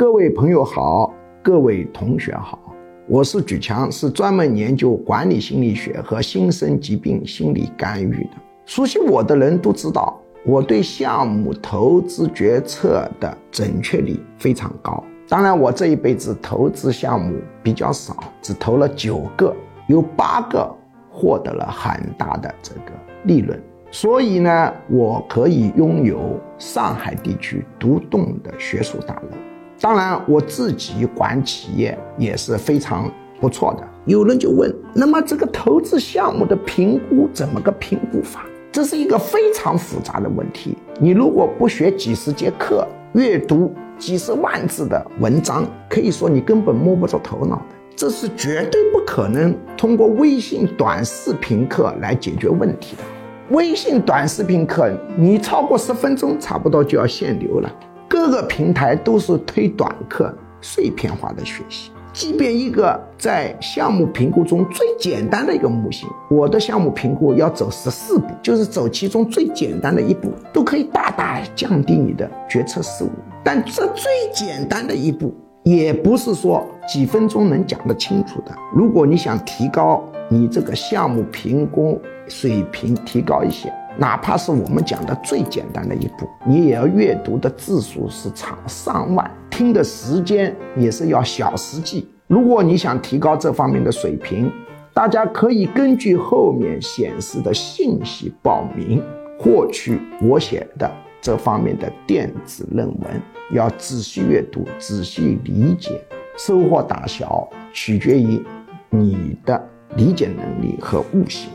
各位朋友好，各位同学好，我是举强，是专门研究管理心理学和新生疾病心理干预的。熟悉我的人都知道，我对项目投资决策的准确率非常高。当然，我这一辈子投资项目比较少，只投了九个，有八个获得了很大的这个利润。所以呢，我可以拥有上海地区独栋的学术大楼。当然，我自己管企业也是非常不错的。有人就问，那么这个投资项目的评估怎么个评估法？这是一个非常复杂的问题。你如果不学几十节课，阅读几十万字的文章，可以说你根本摸不着头脑的。这是绝对不可能通过微信短视频课来解决问题的。微信短视频课，你超过十分钟，差不多就要限流了。各个平台都是推短课、碎片化的学习。即便一个在项目评估中最简单的一个模型，我的项目评估要走十四步，就是走其中最简单的一步，都可以大大降低你的决策失误。但这最简单的一步，也不是说几分钟能讲得清楚的。如果你想提高你这个项目评估水平，提高一些。哪怕是我们讲的最简单的一步，你也要阅读的字数是长上万，听的时间也是要小时计。如果你想提高这方面的水平，大家可以根据后面显示的信息报名，获取我写的这方面的电子论文。要仔细阅读，仔细理解，收获大小取决于你的理解能力和悟性。